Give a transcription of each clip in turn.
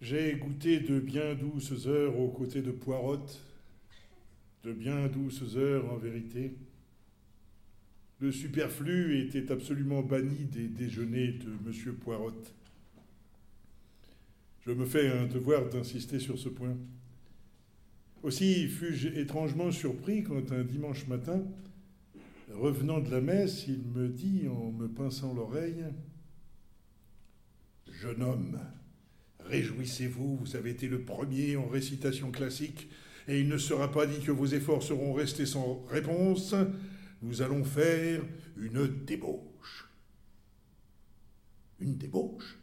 J'ai goûté de bien douces heures aux côtés de Poirotte, de bien douces heures en vérité. Le superflu était absolument banni des déjeuners de M. Poirotte. Je me fais un devoir d'insister sur ce point. Aussi fus-je étrangement surpris quand un dimanche matin, revenant de la messe, il me dit en me pinçant l'oreille Jeune homme, réjouissez-vous, vous avez été le premier en récitation classique, et il ne sera pas dit que vos efforts seront restés sans réponse. Nous allons faire une débauche. Une débauche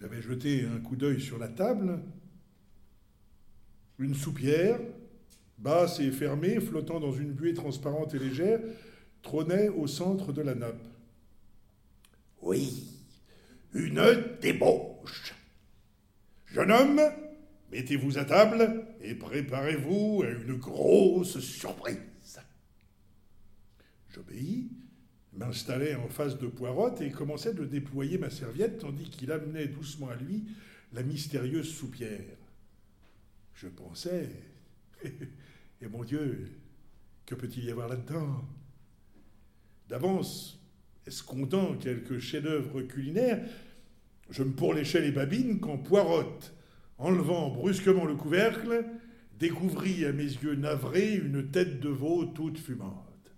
J'avais jeté un coup d'œil sur la table. Une soupière, basse et fermée, flottant dans une buée transparente et légère, trônait au centre de la nappe. Oui, une débauche. Jeune homme, mettez-vous à table et préparez-vous à une grosse surprise. J'obéis, m'installai en face de Poirotte et commençai de déployer ma serviette tandis qu'il amenait doucement à lui la mystérieuse soupière. Je pensais, et mon Dieu, que peut-il y avoir là-dedans? D'avance, escomptant quelques chefs-d'œuvre culinaires, je me pourléchais les babines quand Poirotte, enlevant brusquement le couvercle, découvrit à mes yeux navrés une tête de veau toute fumante.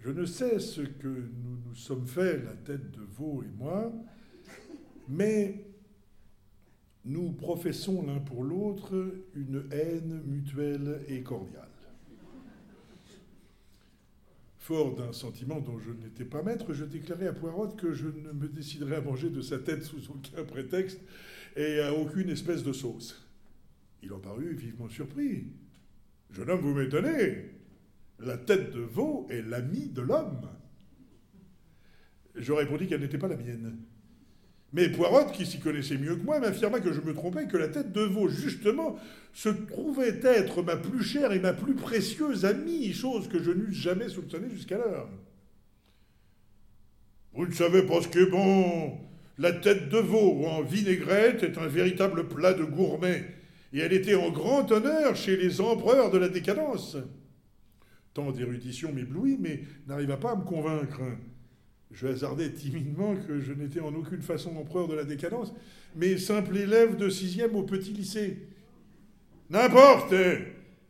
Je ne sais ce que nous nous sommes fait, la tête de veau et moi, mais nous professons l'un pour l'autre une haine mutuelle et cordiale. Fort d'un sentiment dont je n'étais pas maître, je déclarai à Poirot que je ne me déciderais à manger de sa tête sous aucun prétexte et à aucune espèce de sauce. Il en parut vivement surpris. Jeune homme, vous m'étonnez. La tête de veau est l'ami de l'homme. Je répondis qu'elle n'était pas la mienne. Mais Poirot, qui s'y connaissait mieux que moi, m'affirma que je me trompais, que la tête de veau, justement, se trouvait être ma plus chère et ma plus précieuse amie, chose que je n'eusse jamais soupçonnée jusqu'alors. Vous ne savez pas ce qu'est bon. La tête de veau en vinaigrette est un véritable plat de gourmet, et elle était en grand honneur chez les empereurs de la décadence. Tant d'érudition m'éblouit, mais n'arriva pas à me convaincre. Je hasardais timidement que je n'étais en aucune façon empereur de la décadence, mais simple élève de sixième au petit lycée. N'importe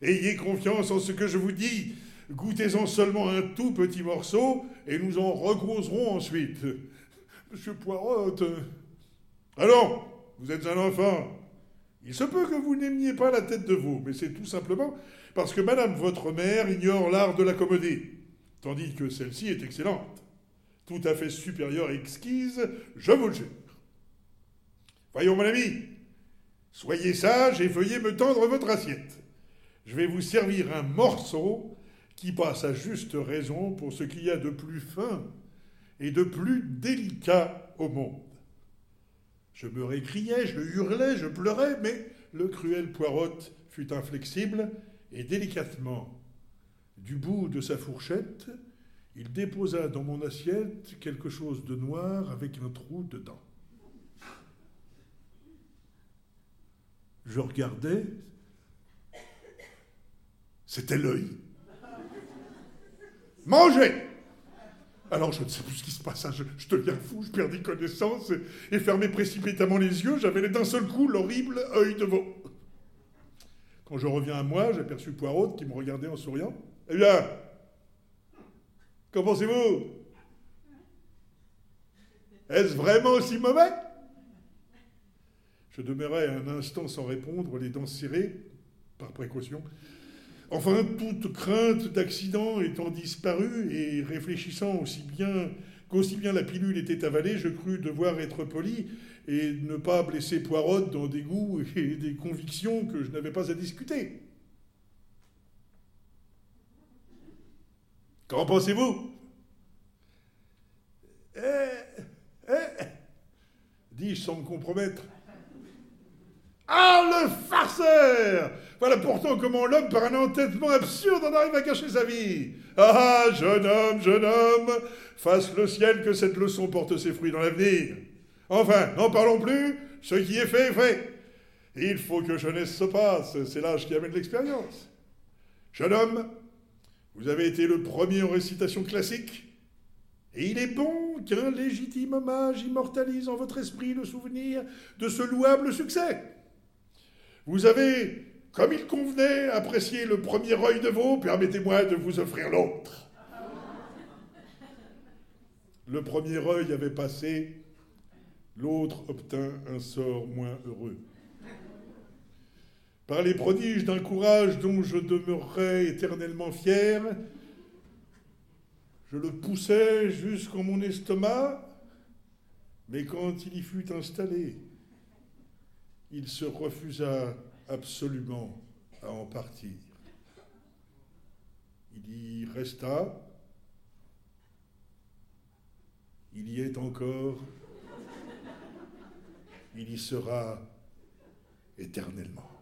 Ayez confiance en ce que je vous dis. Goûtez-en seulement un tout petit morceau et nous en recauserons ensuite. Monsieur Poirot. Allons, vous êtes un enfant. Il se peut que vous n'aimiez pas la tête de veau, mais c'est tout simplement parce que madame votre mère ignore l'art de l'accommoder, tandis que celle-ci est excellente tout à fait supérieure et exquise, je vous le jure. Voyons, mon ami, soyez sage et veuillez me tendre votre assiette. Je vais vous servir un morceau qui passe à juste raison pour ce qu'il y a de plus fin et de plus délicat au monde. Je me récriais, je hurlais, je pleurais, mais le cruel Poirotte fut inflexible et délicatement, du bout de sa fourchette, il déposa dans mon assiette quelque chose de noir avec un trou dedans. Je regardais, c'était l'œil. Mangez alors je ne sais plus ce qui se passe, je, je deviens fou, je perdis connaissance et, et fermai précipitamment les yeux, j'avais d'un seul coup l'horrible œil de veau. Quand je reviens à moi, j'aperçus Poirot qui me regardait en souriant. Eh bien, Qu'en pensez-vous? Est-ce vraiment aussi mauvais? Je demeurai un instant sans répondre, les dents serrées, par précaution. Enfin, toute crainte d'accident étant disparue et réfléchissant aussi bien qu'aussi bien la pilule était avalée, je crus devoir être poli et ne pas blesser Poirot dans des goûts et des convictions que je n'avais pas à discuter. Qu'en pensez-vous? Eh Eh dis-je sans me compromettre. Ah, le farceur Voilà pourtant comment l'homme, par un entêtement absurde, en arrive à cacher sa vie. Ah, jeune homme, jeune homme, fasse le ciel que cette leçon porte ses fruits dans l'avenir. Enfin, n'en parlons plus, ce qui est fait est fait. Il faut que jeunesse se passe, c'est l'âge qui amène l'expérience. Jeune homme, vous avez été le premier en récitation classique, et il est bon qu'un légitime hommage immortalise en votre esprit le souvenir de ce louable succès. Vous avez, comme il convenait, apprécié le premier œil de veau, permettez-moi de vous offrir l'autre. Le premier œil avait passé, l'autre obtint un sort moins heureux. Par les prodiges d'un courage dont je demeurerai éternellement fier, je le poussai jusqu'en mon estomac, mais quand il y fut installé, il se refusa absolument à en partir. Il y resta, il y est encore, il y sera éternellement.